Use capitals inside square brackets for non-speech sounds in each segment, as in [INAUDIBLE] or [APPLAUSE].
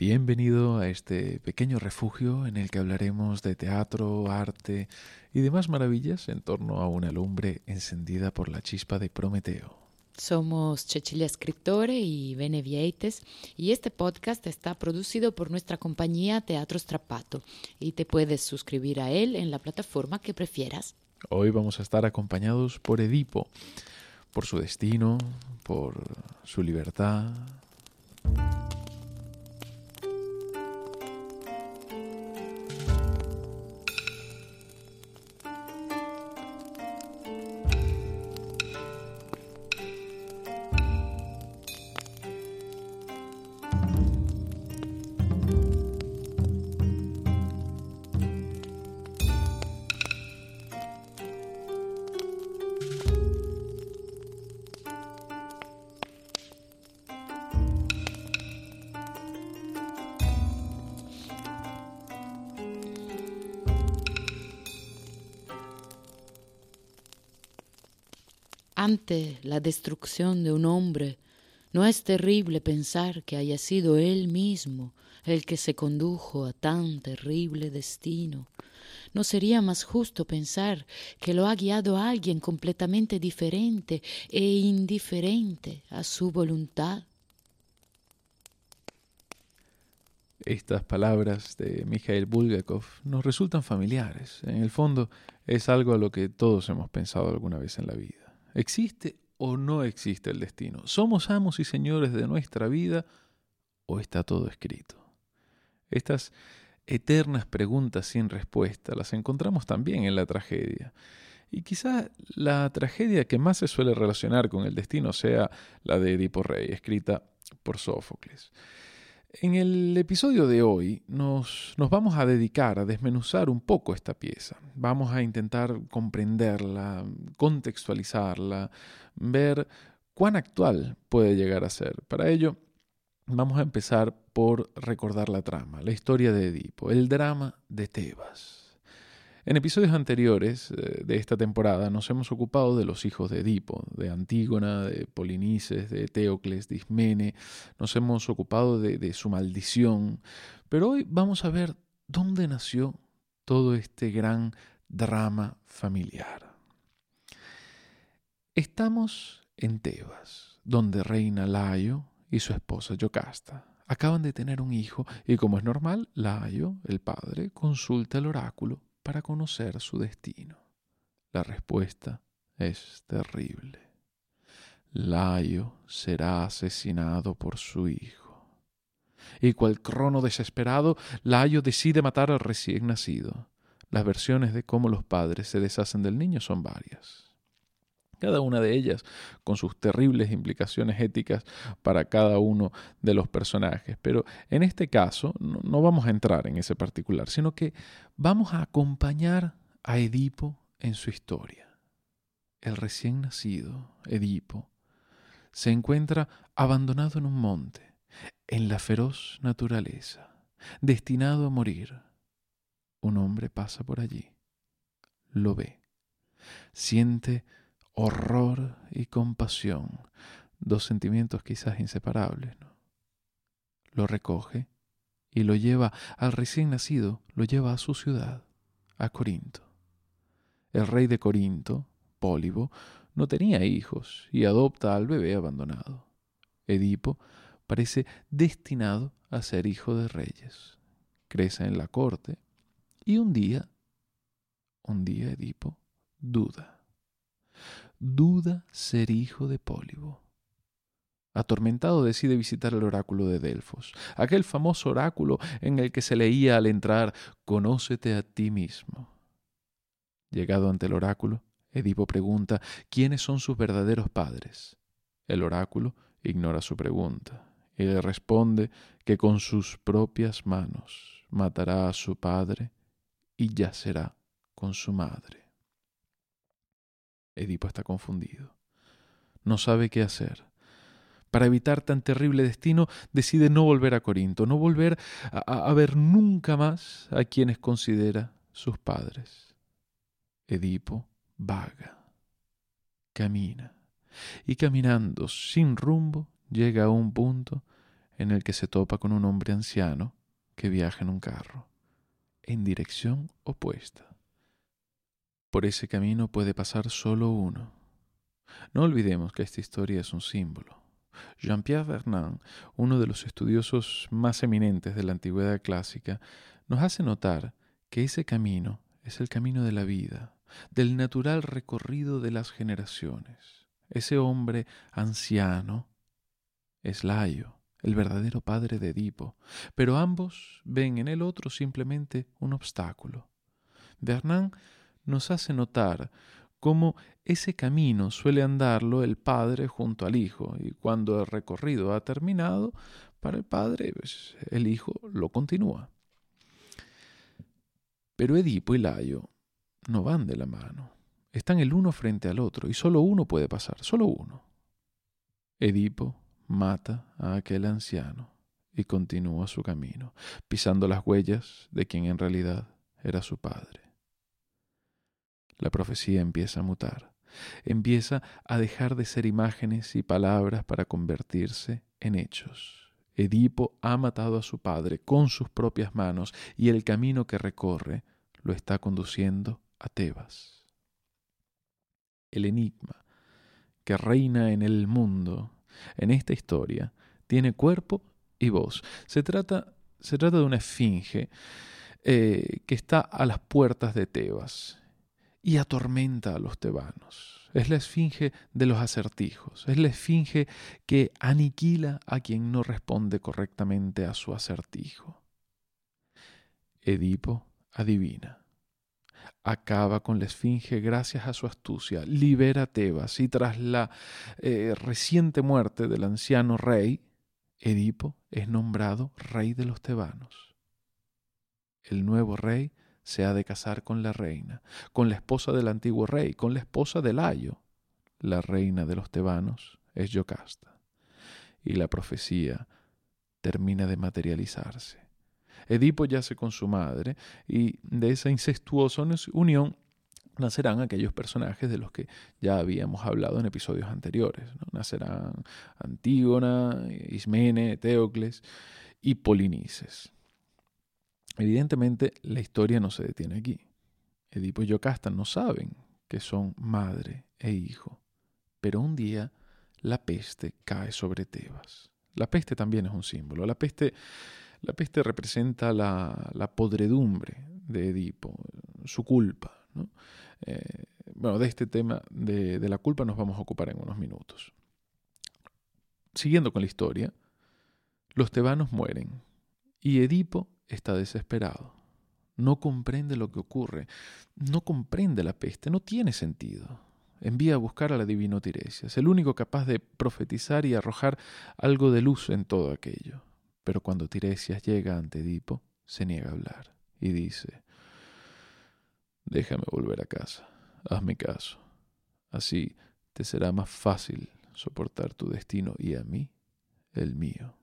Bienvenido a este pequeño refugio en el que hablaremos de teatro, arte y demás maravillas en torno a una lumbre encendida por la chispa de Prometeo. Somos Cecilia Scriptore y Bene Vieites y este podcast está producido por nuestra compañía Teatro Strapato y te puedes suscribir a él en la plataforma que prefieras. Hoy vamos a estar acompañados por Edipo, por su destino, por su libertad, ante la destrucción de un hombre, ¿no es terrible pensar que haya sido él mismo el que se condujo a tan terrible destino? ¿No sería más justo pensar que lo ha guiado alguien completamente diferente e indiferente a su voluntad? Estas palabras de Mikhail Bulgakov nos resultan familiares. En el fondo es algo a lo que todos hemos pensado alguna vez en la vida. ¿Existe o no existe el destino? ¿Somos amos y señores de nuestra vida o está todo escrito? Estas eternas preguntas sin respuesta las encontramos también en la tragedia. Y quizá la tragedia que más se suele relacionar con el destino sea la de Edipo Rey, escrita por Sófocles. En el episodio de hoy nos, nos, vamos a dedicar a desmenuzar un poco esta pieza. Vamos a intentar comprenderla, contextualizarla, ver cuán actual puede llegar a ser. Para ello, vamos a empezar por recordar la trama, la historia de Edipo, el drama de Tebas. En episodios anteriores eh, de esta temporada nos hemos ocupado de los hijos de Edipo, de Antígona, de Polinices, de Teocles, de Ismene, nos hemos ocupado de, su maldición, pero hoy vamos a ver dónde nació todo este gran drama familiar. Estamos en Tebas, donde reina Layo y su esposa Yocasta. Acaban de tener un hijo y como es normal, Layo, el padre, consulta el oráculo para conocer su destino? La respuesta es terrible. Layo será asesinado por su hijo. Y cual crono desesperado, Layo decide matar al recién nacido. Las versiones de cómo los padres se deshacen del niño son varias cada una de ellas con sus terribles implicaciones éticas para cada uno de los personajes. Pero en este caso no, vamos a entrar en ese particular, sino que vamos a acompañar a Edipo en su historia. El recién nacido, Edipo, se encuentra abandonado en un monte, en la feroz naturaleza, destinado a morir. Un hombre pasa por allí, lo ve, siente horror y compasión, dos sentimientos quizás inseparables. Lo recoge y lo lleva al recién nacido, lo lleva a su ciudad, a Corinto. El rey de Corinto, Pólibo, no tenía hijos y adopta al bebé abandonado. Edipo parece destinado a ser hijo de reyes. Crece en la corte y un día, un día Edipo duda duda ser hijo de Pólibo. Atormentado decide visitar el oráculo de Delfos, aquel famoso oráculo en el que se leía al entrar Conócete a ti mismo. Llegado ante el oráculo, Edipo pregunta quiénes son sus verdaderos padres. El oráculo ignora su pregunta y le responde que con sus propias manos matará a su padre y yacerá con su madre. Edipo está confundido. No sabe qué hacer. Para evitar tan terrible destino, decide no volver a Corinto, no volver a, ver nunca más a quienes considera sus padres. Edipo vaga, camina, y caminando sin rumbo llega a un punto en el que se topa con un hombre anciano que viaja en un carro, en dirección opuesta. Por ese camino puede pasar solo uno. No olvidemos que esta historia es un símbolo. Jean-Pierre Vernant, uno de los estudiosos más eminentes de la antigüedad clásica, nos hace notar que ese camino es el camino de la vida, del natural recorrido de las generaciones. Ese hombre anciano es Laio, el verdadero padre de Edipo, pero ambos ven en el otro simplemente un obstáculo. Vernant nos hace notar cómo ese camino suele andarlo el padre junto al hijo, y cuando el recorrido ha terminado, para el padre, pues, el hijo lo continúa. Pero Edipo y Laio no van de la mano. Están el uno frente al otro y solo uno puede pasar, solo uno. Edipo mata a aquel anciano y continúa su camino, pisando las huellas de quien en realidad era su padre. La profecía empieza a mutar, empieza a dejar de ser imágenes y palabras para convertirse en hechos. Edipo ha matado a su padre con sus propias manos y el camino que recorre lo está conduciendo a Tebas. El enigma que reina en el mundo, en esta historia, tiene cuerpo y voz. Se trata, se trata de una esfinge eh, que está a las puertas de Tebas y atormenta a los tebanos. Es la esfinge de los acertijos, es la esfinge que aniquila a quien no responde correctamente a su acertijo. Edipo adivina acaba con la esfinge gracias a su astucia, libera Tebas y tras la eh, reciente muerte del anciano rey, Edipo es nombrado rey de los tebanos. El nuevo rey se ha de casar con la reina, con la esposa del antiguo rey, con la esposa de Layo. La reina de los tebanos es Yocasta. Y la profecía termina de materializarse. Edipo yace con su madre y de esa incestuosa unión nacerán aquellos personajes de los que ya habíamos hablado en episodios anteriores. Nacerán Antígona, Ismene, Teocles y Polinices. Evidentemente la historia no se detiene aquí. Edipo y Yocasta no saben que son madre e hijo, pero un día la peste cae sobre Tebas. La peste también es un símbolo. La peste la peste representa la, podredumbre de Edipo, su culpa. Eh, bueno, de este tema de, de la culpa nos vamos a ocupar en unos minutos. Siguiendo con la historia, los tebanos mueren y Edipo está desesperado. No comprende lo que ocurre, no comprende la peste, no tiene sentido. Envía a buscar a la divino Tiresias, el único capaz de profetizar y arrojar algo de luz en todo aquello. Pero cuando Tiresias llega ante Edipo, se niega a hablar y dice, déjame volver a casa, hazme caso, así te será más fácil soportar tu destino y a mí el mío.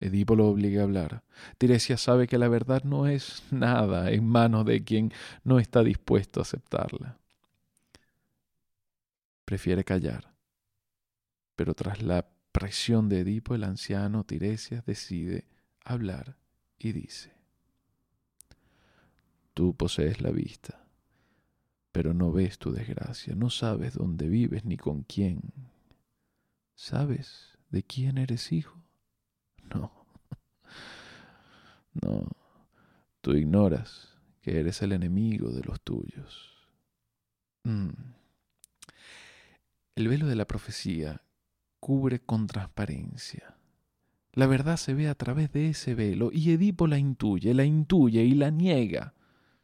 Edipo lo obliga a hablar. Tiresias sabe que la verdad no es nada en manos de quien no está dispuesto a aceptarla. Prefiere callar, pero tras la presión de Edipo, el anciano Tiresias decide hablar y dice, Tú posees la vista, pero no ves tu desgracia, no sabes dónde vives ni con quién. ¿Sabes de quién eres hijo? [LAUGHS] No, no, tú ignoras que eres el enemigo de los tuyos. Mm. El velo de la profecía cubre con transparencia. La verdad se ve a través de ese velo y Edipo la intuye, la intuye y la niega.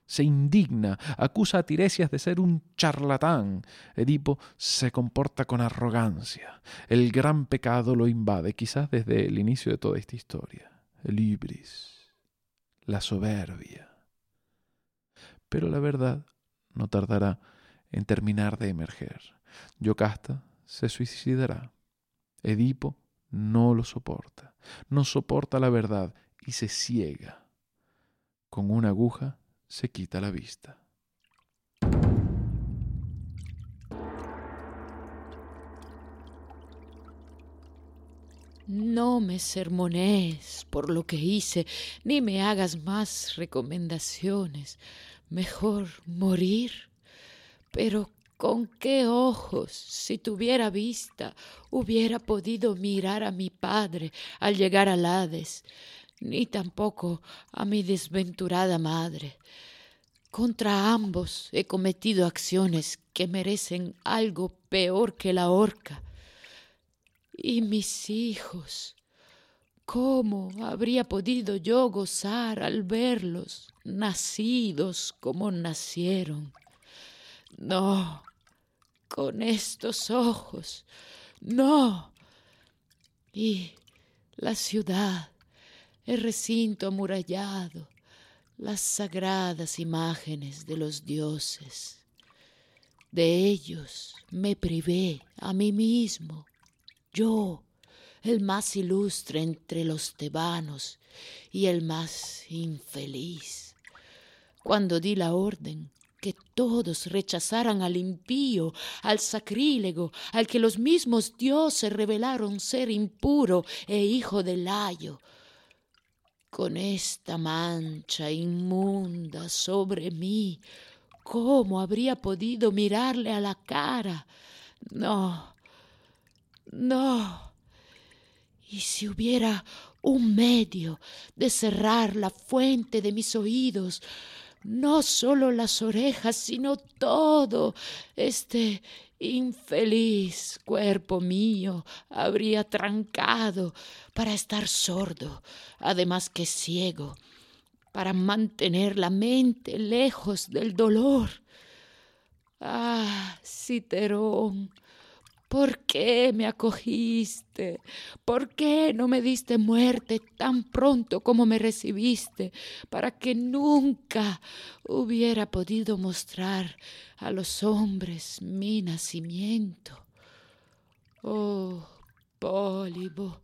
Se indigna, acusa a Tiresias de ser un charlatán. Edipo se comporta con arrogancia. El gran pecado lo invade, quizás desde el inicio de toda esta historia. El ibris, la soberbia. Pero la verdad no tardará en terminar de emerger. Yocasta se suicidará. Edipo no lo soporta, no soporta la verdad y se ciega. Con una aguja se quita la vista. No me sermonees por lo que hice, ni me hagas más recomendaciones. Mejor morir. Pero con qué ojos, si tuviera vista, hubiera podido mirar a mi padre al llegar al Hades, ni tampoco a mi desventurada madre. Contra ambos he cometido acciones que merecen algo peor que la horca. Y mis hijos, ¿cómo habría podido yo gozar al verlos nacidos como nacieron? No, con estos ojos, no. Y la ciudad, el recinto amurallado, las sagradas imágenes de los dioses. De ellos me privé a mí mismo, yo, el más ilustre entre los tebanos y el más infeliz. Cuando di la orden que todos rechazaran al impío, al sacrílego, al que los mismos dioses revelaron ser impuro e hijo del layo, con esta mancha inmunda sobre mí, ¿cómo habría podido mirarle a la cara? No, no. Y si hubiera un medio de cerrar la fuente de mis oídos, no solo las orejas, sino todo este infeliz cuerpo mío habría trancado para estar sordo, además que ciego, para mantener la mente lejos del dolor. Ah, Citerón, ¿Por qué me acogiste? ¿Por qué no me diste muerte tan pronto como me recibiste, para que nunca hubiera podido mostrar a los hombres mi nacimiento? Oh, Pólibo,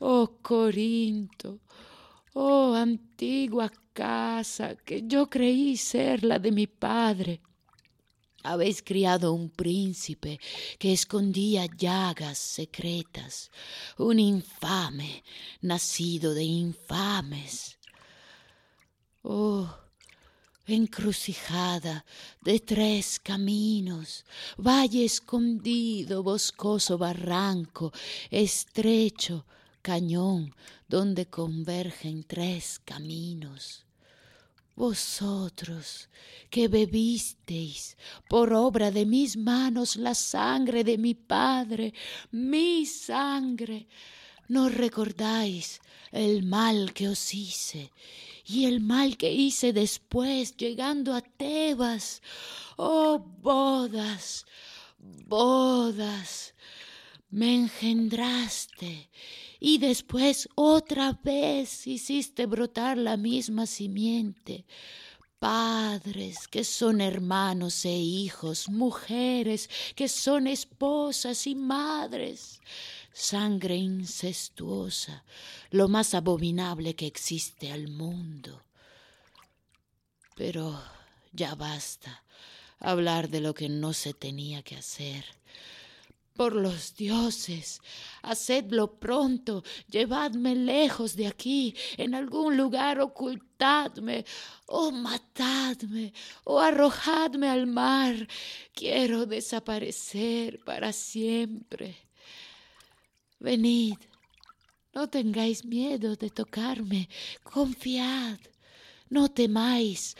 oh, Corinto, oh, antigua casa que yo creí ser la de mi padre habéis criado un príncipe que escondía llagas secretas, un infame nacido de infames. Oh, encrucijada de tres caminos, valle escondido, boscoso barranco, estrecho cañón donde convergen tres caminos. Vosotros que bebisteis por obra de mis manos la sangre de mi Padre, mi sangre, ¿no recordáis el mal que os hice y el mal que hice después llegando a Tebas? Oh bodas, bodas, me engendraste y después otra vez hiciste brotar la misma simiente. Padres que son hermanos e hijos, mujeres que son esposas y madres, sangre incestuosa, lo más abominable que existe al mundo. Pero ya basta hablar de lo que no se tenía que hacer. Por los dioses, hacedlo pronto, llevadme lejos de aquí, en algún lugar ocultadme, o matadme, o arrojadme al mar. Quiero desaparecer para siempre. Venid, no tengáis miedo de tocarme, confiad, no temáis.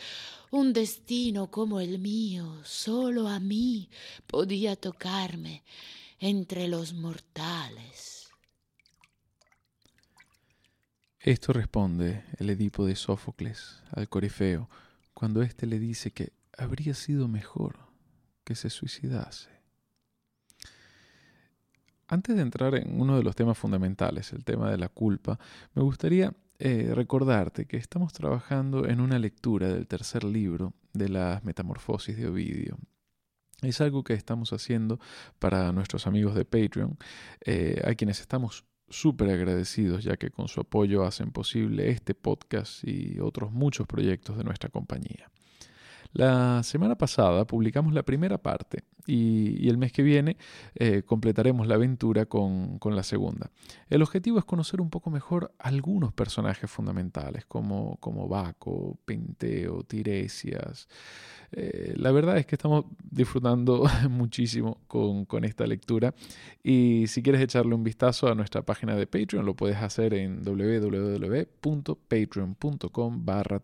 Un destino como el mío, solo a mí podía tocarme entre los mortales. Esto responde el Edipo de Sófocles al Corifeo cuando éste le dice que habría sido mejor que se suicidase. Antes de entrar en uno de los temas fundamentales, el tema de la culpa, me gustaría eh, recordarte que estamos trabajando en una lectura del tercer libro de las Metamorfosis de Ovidio. Es algo que estamos haciendo para nuestros amigos de Patreon, eh, a quienes estamos súper agradecidos ya que con su apoyo hacen posible este podcast y otros muchos proyectos de nuestra compañía. La semana pasada publicamos la primera parte y, el mes que viene eh, completaremos la aventura con, la segunda. El objetivo es conocer un poco mejor algunos personajes fundamentales como, como Baco, Penteo, Tiresias. Eh, la verdad es que estamos disfrutando [LAUGHS] muchísimo con, con, esta lectura y si quieres echarle un vistazo a nuestra página de Patreon lo puedes hacer en www.patreon.com barra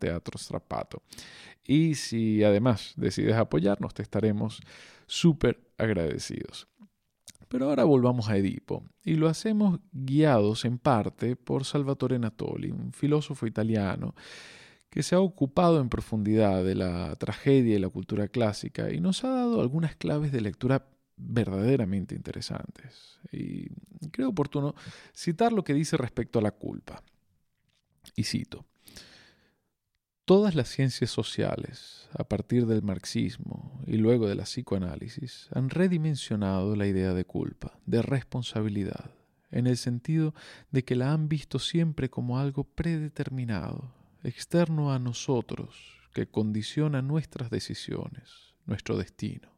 Y si además decides apoyarnos, te estaremos súper agradecidos. Pero ahora volvamos a Edipo, y lo hacemos guiados en parte por Salvatore Natoli, un filósofo italiano que se ha ocupado en profundidad de la tragedia y la cultura clásica y nos ha dado algunas claves de lectura verdaderamente interesantes. Y creo oportuno citar lo que dice respecto a la culpa. Y cito, Todas las ciencias sociales, a partir del marxismo y luego de la psicoanálisis, han redimensionado la idea de culpa, de responsabilidad, en el sentido de que la han visto siempre como algo predeterminado, externo a nosotros, que condiciona nuestras decisiones, nuestro destino.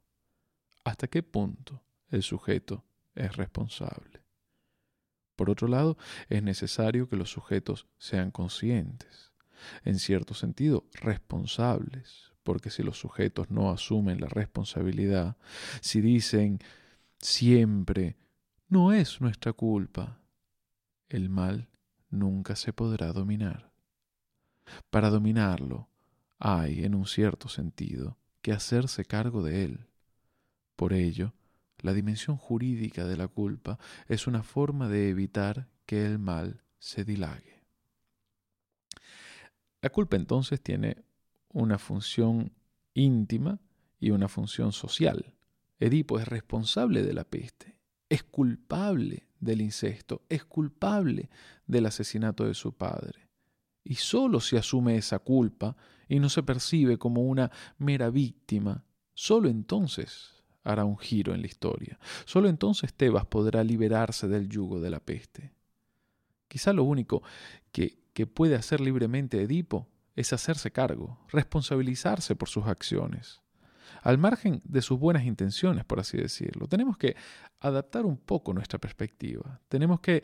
¿Hasta qué punto el sujeto es responsable? Por otro lado, es necesario que los sujetos sean conscientes en cierto sentido, responsables, porque si los sujetos no asumen la responsabilidad, si dicen siempre, no es nuestra culpa, el mal nunca se podrá dominar. Para dominarlo, hay, en un cierto sentido, que hacerse cargo de él. Por ello, la dimensión jurídica de la culpa es una forma de evitar que el mal se dilague. La culpa entonces tiene una función íntima y una función social. Edipo es responsable de la peste, es culpable del incesto, es culpable del asesinato de su padre. Y solo si asume esa culpa y no se percibe como una mera víctima, solo entonces hará un giro en la historia. Solo entonces Tebas podrá liberarse del yugo de la peste. Quizá lo único que que puede hacer libremente Edipo es hacerse cargo, responsabilizarse por sus acciones, al margen de sus buenas intenciones, por así decirlo. Tenemos que adaptar un poco nuestra perspectiva, tenemos que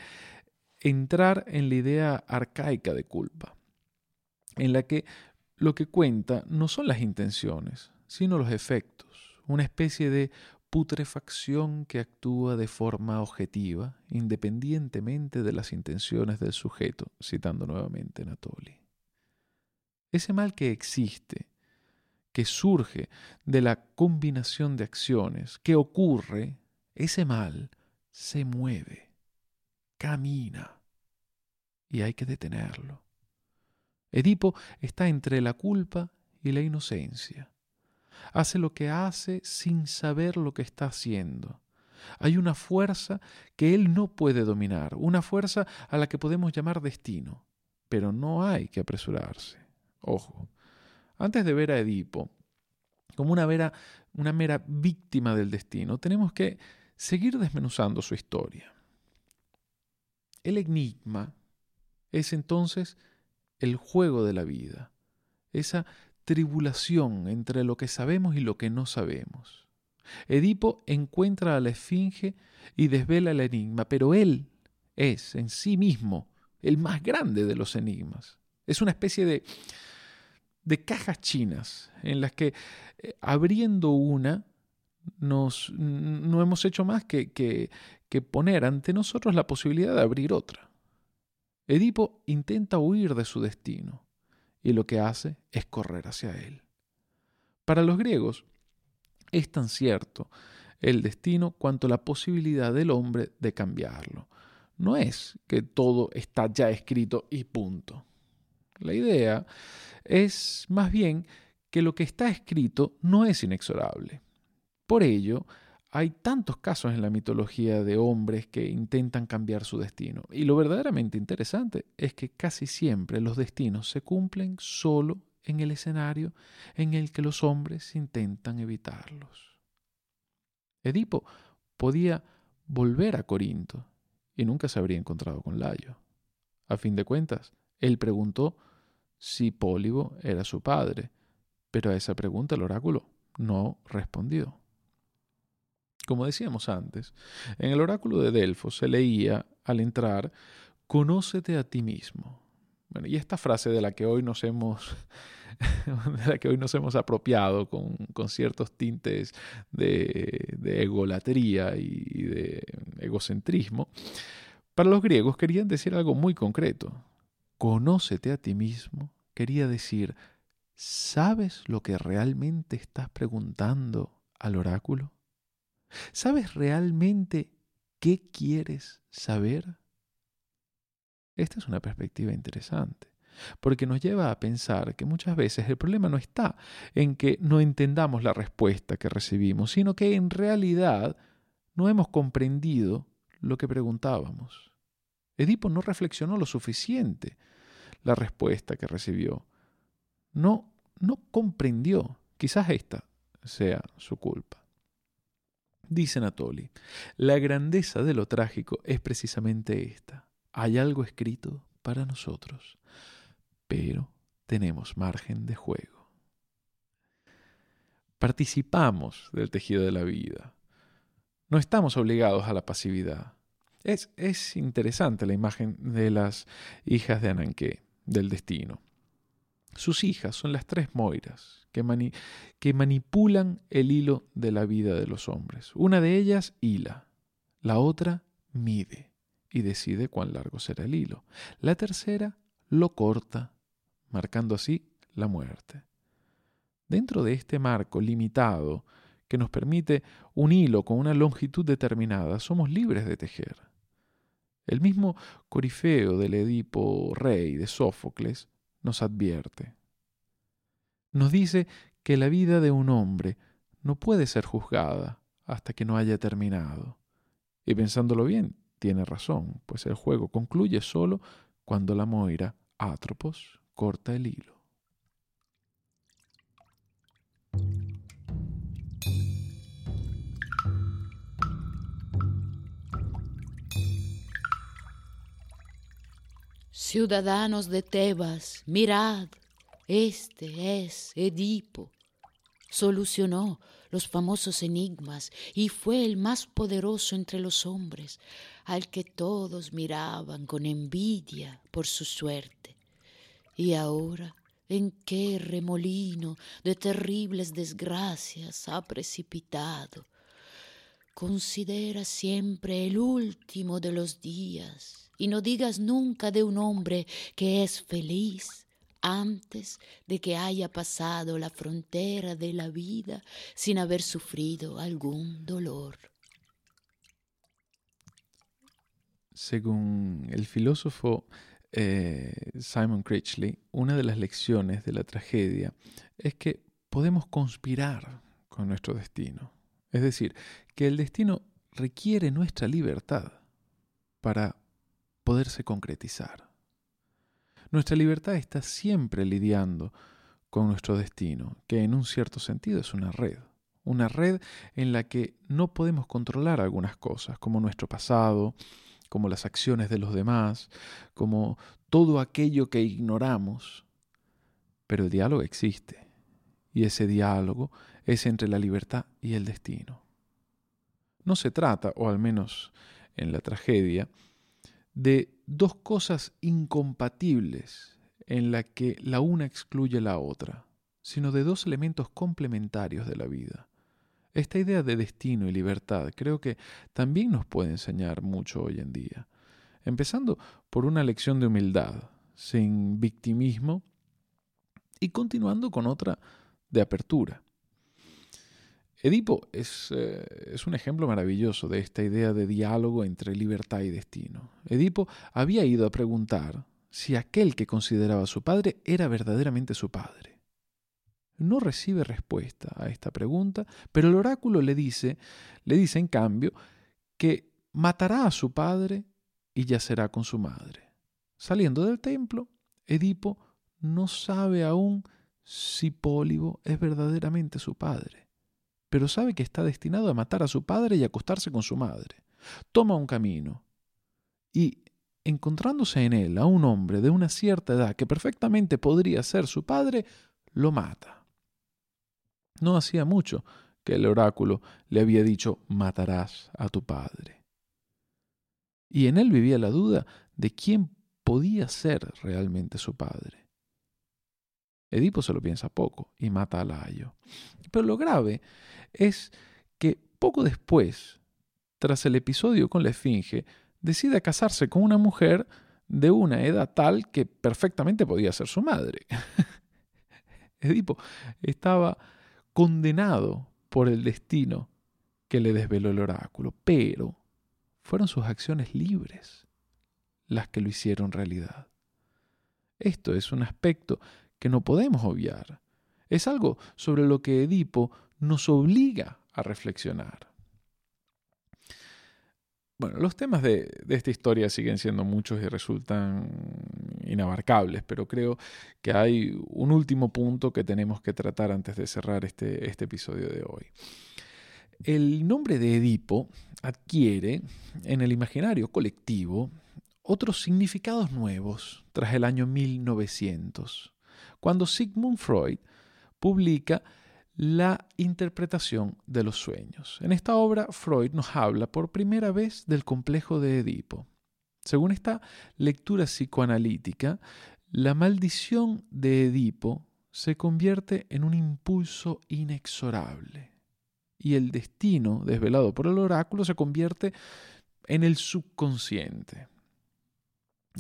entrar en la idea arcaica de culpa, en la que lo que cuenta no son las intenciones, sino los efectos, una especie de putrefacción que actúa de forma objetiva, independientemente de las intenciones del sujeto, citando nuevamente Natoli. Ese mal que existe, que surge de la combinación de acciones, que ocurre, ese mal se mueve, camina, y hay que detenerlo. Edipo está entre la culpa y la inocencia hace lo que hace sin saber lo que está haciendo. Hay una fuerza que él no puede dominar, una fuerza a la que podemos llamar destino, pero no hay que apresurarse. Ojo, antes de ver a Edipo como una, una mera víctima del destino, tenemos que seguir desmenuzando su historia. El enigma es entonces el juego de la vida, esa tribulación entre lo que sabemos y lo que no sabemos. Edipo encuentra a la esfinge y desvela el enigma, pero él es en sí mismo el más grande de los enigmas. Es una especie de, de cajas chinas en las que eh, abriendo una nos, no hemos hecho más que, que, que poner ante nosotros la posibilidad de abrir otra. Edipo intenta huir de su destino y lo que hace es correr hacia él. Para los griegos es tan cierto el destino cuanto la posibilidad del hombre de cambiarlo. No es que todo está ya escrito y punto. La idea es más bien que lo que está escrito no es inexorable. Por ello, hay tantos casos en la mitología de hombres que intentan cambiar su destino. Y lo verdaderamente interesante es que casi siempre los destinos se cumplen solo en el escenario en el que los hombres intentan evitarlos. Edipo podía volver a Corinto y nunca se habría encontrado con Layo. A fin de cuentas, él preguntó si Pólibo era su padre, pero a esa pregunta el oráculo no respondió. Como decíamos antes, en el oráculo de Delfos se leía al entrar, conócete a ti mismo. Bueno, y esta frase de la que hoy nos hemos, [LAUGHS] de la que hoy nos hemos apropiado con, ciertos tintes de, de egolatría y de egocentrismo, para los griegos querían decir algo muy concreto. Conócete a ti mismo quería decir, ¿sabes lo que realmente estás preguntando al oráculo? ¿Sabes realmente qué quieres saber? Esta es una perspectiva interesante, porque nos lleva a pensar que muchas veces el problema no está en que no entendamos la respuesta que recibimos, sino que en realidad no hemos comprendido lo que preguntábamos. Edipo no reflexionó lo suficiente la respuesta que recibió. No, no comprendió. Quizás esta sea su culpa. Dice Natoli, la grandeza de lo trágico es precisamente esta. Hay algo escrito para nosotros, pero tenemos margen de juego. Participamos del tejido de la vida. No estamos obligados a la pasividad. Es, es interesante la imagen de las hijas de Ananqué, del destino. Sus hijas son las tres Moiras, que, que manipulan el hilo de la vida de los hombres. Una de ellas hila, la otra mide y decide cuán largo será el hilo. La tercera lo corta, marcando así la muerte. Dentro de este marco limitado que nos permite un hilo con una longitud determinada, somos libres de tejer. El mismo Corifeo del Edipo rey de Sófocles nos advierte. Nos dice que la vida de un hombre no puede ser juzgada hasta que no haya terminado. Y pensándolo bien, tiene razón, pues el juego concluye solo cuando la Moira, Atropos, corta el hilo. Ciudadanos de Tebas, mirad, este es Edipo. Solucionó los famosos enigmas y fue el más poderoso entre los hombres, al que todos miraban con envidia por su suerte. Y ahora, ¿en qué remolino de terribles desgracias ha precipitado? Considera siempre el último de los días y no digas nunca de un hombre que es feliz antes de que haya pasado la frontera de la vida sin haber sufrido algún dolor. Según el filósofo eh, Simon Critchley, una de las lecciones de la tragedia es que podemos conspirar con nuestro destino. Es decir, que el destino requiere nuestra libertad para poderse concretizar. Nuestra libertad está siempre lidiando con nuestro destino, que en un cierto sentido es una red. Una red en la que no podemos controlar algunas cosas, como nuestro pasado, como las acciones de los demás, como todo aquello que ignoramos. Pero el diálogo existe, y ese diálogo es entre la libertad y el destino. No se trata, o al menos en la tragedia, de dos cosas incompatibles en la que la una excluye la otra, sino de dos elementos complementarios de la vida. Esta idea de destino y libertad creo que también nos puede enseñar mucho hoy en día, empezando por una lección de humildad, sin victimismo, y continuando con otra de apertura. Edipo es, eh, es, un ejemplo maravilloso de esta idea de diálogo entre libertad y destino. Edipo había ido a preguntar si aquel que consideraba su padre era verdaderamente su padre. No recibe respuesta a esta pregunta, pero el oráculo le dice, le dice en cambio, que matará a su padre y yacerá con su madre. Saliendo del templo, Edipo no sabe aún si Pólibo es verdaderamente su padre pero sabe que está destinado a matar a su padre y acostarse con su madre. Toma un camino y, encontrándose en él a un hombre de una cierta edad que perfectamente podría ser su padre, lo mata. No hacía mucho que el oráculo le había dicho matarás a tu padre. Y en él vivía la duda de quién podía ser realmente su padre. Edipo se lo piensa poco y mata a Layo. Pero lo grave es que poco después, tras el episodio con la Esfinge, decide casarse con una mujer de una edad tal que perfectamente podía ser su madre. [LAUGHS] Edipo estaba condenado por el destino que le desveló el oráculo, pero fueron sus acciones libres las que lo hicieron realidad. Esto es un aspecto que no podemos obviar. Es algo sobre lo que Edipo nos obliga a reflexionar. Bueno, los temas de, esta historia siguen siendo muchos y resultan inabarcables, pero creo que hay un último punto que tenemos que tratar antes de cerrar este, este episodio de hoy. El nombre de Edipo adquiere en el imaginario colectivo otros significados nuevos tras el año 1900, cuando Sigmund Freud publica la interpretación de los sueños. En esta obra, Freud nos habla por primera vez del complejo de Edipo. Según esta lectura psicoanalítica, la maldición de Edipo se convierte en un impulso inexorable y el destino desvelado por el oráculo se convierte en el subconsciente.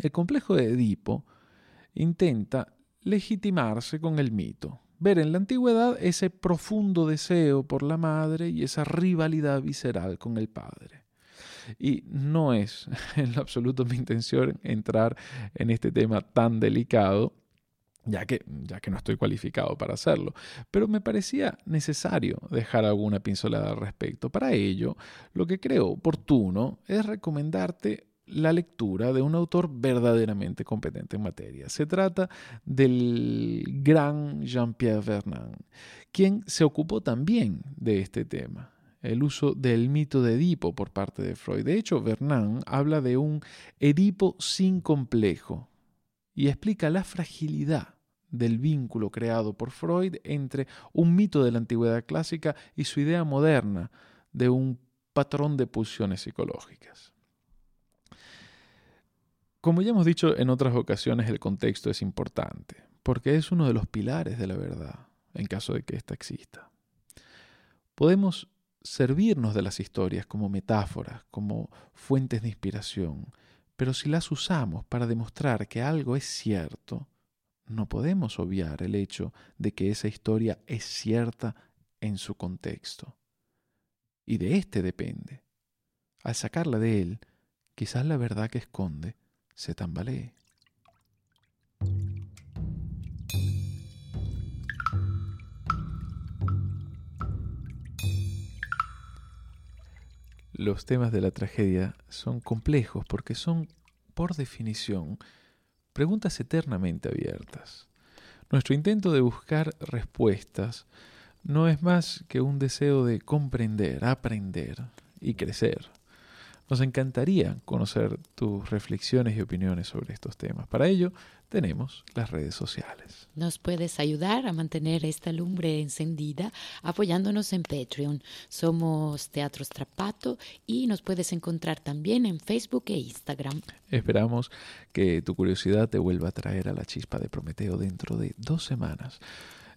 El complejo de Edipo intenta legitimarse con el mito, ver en la antigüedad ese profundo deseo por la madre y esa rivalidad visceral con el padre. Y no es [LAUGHS] en lo absoluto mi intención entrar en este tema tan delicado, ya que, ya que no estoy cualificado para hacerlo, pero me parecía necesario dejar alguna pincelada al respecto. Para ello, lo que creo oportuno es recomendarte la lectura de un autor verdaderamente competente en materia. Se trata del gran Jean-Pierre Vernant, quien se ocupó también de este tema el uso del mito de Edipo por parte de Freud. De hecho, Vernant habla de un Edipo sin complejo y explica la fragilidad del vínculo creado por Freud entre un mito de la antigüedad clásica y su idea moderna de un patrón de pulsiones psicológicas. Como ya hemos dicho en otras ocasiones, el contexto es importante, porque es uno de los pilares de la verdad, en caso de que ésta exista. Podemos servirnos de las historias como metáforas, como fuentes de inspiración, pero si las usamos para demostrar que algo es cierto, no podemos obviar el hecho de que esa historia es cierta en su contexto. Y de éste depende. Al sacarla de él, quizás la verdad que esconde se tambalee. Los temas de la tragedia son complejos porque son, por definición, preguntas eternamente abiertas. Nuestro intento de buscar respuestas no es más que un deseo de comprender, aprender y crecer. Nos encantaría conocer tus reflexiones y opiniones sobre estos temas. Para ello, tenemos las redes sociales. Nos puedes ayudar a mantener esta lumbre encendida apoyándonos en Patreon. Somos Teatro Strapato y nos puedes encontrar también en Facebook e Instagram. Esperamos que tu curiosidad te vuelva a traer a la chispa de Prometeo dentro de dos semanas.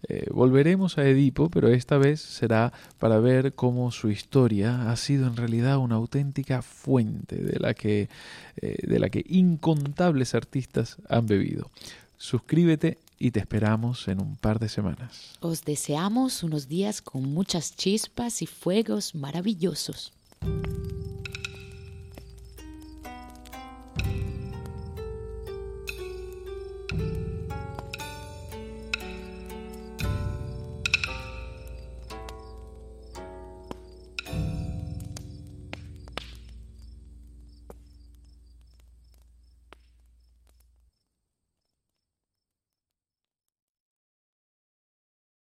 Eh, volveremos a Edipo, pero esta vez será para ver cómo su historia ha sido en realidad una auténtica fuente de la que, eh, de la que incontables artistas han bebido. Suscríbete y te esperamos en un par de semanas. Os deseamos unos días con muchas chispas y fuegos maravillosos.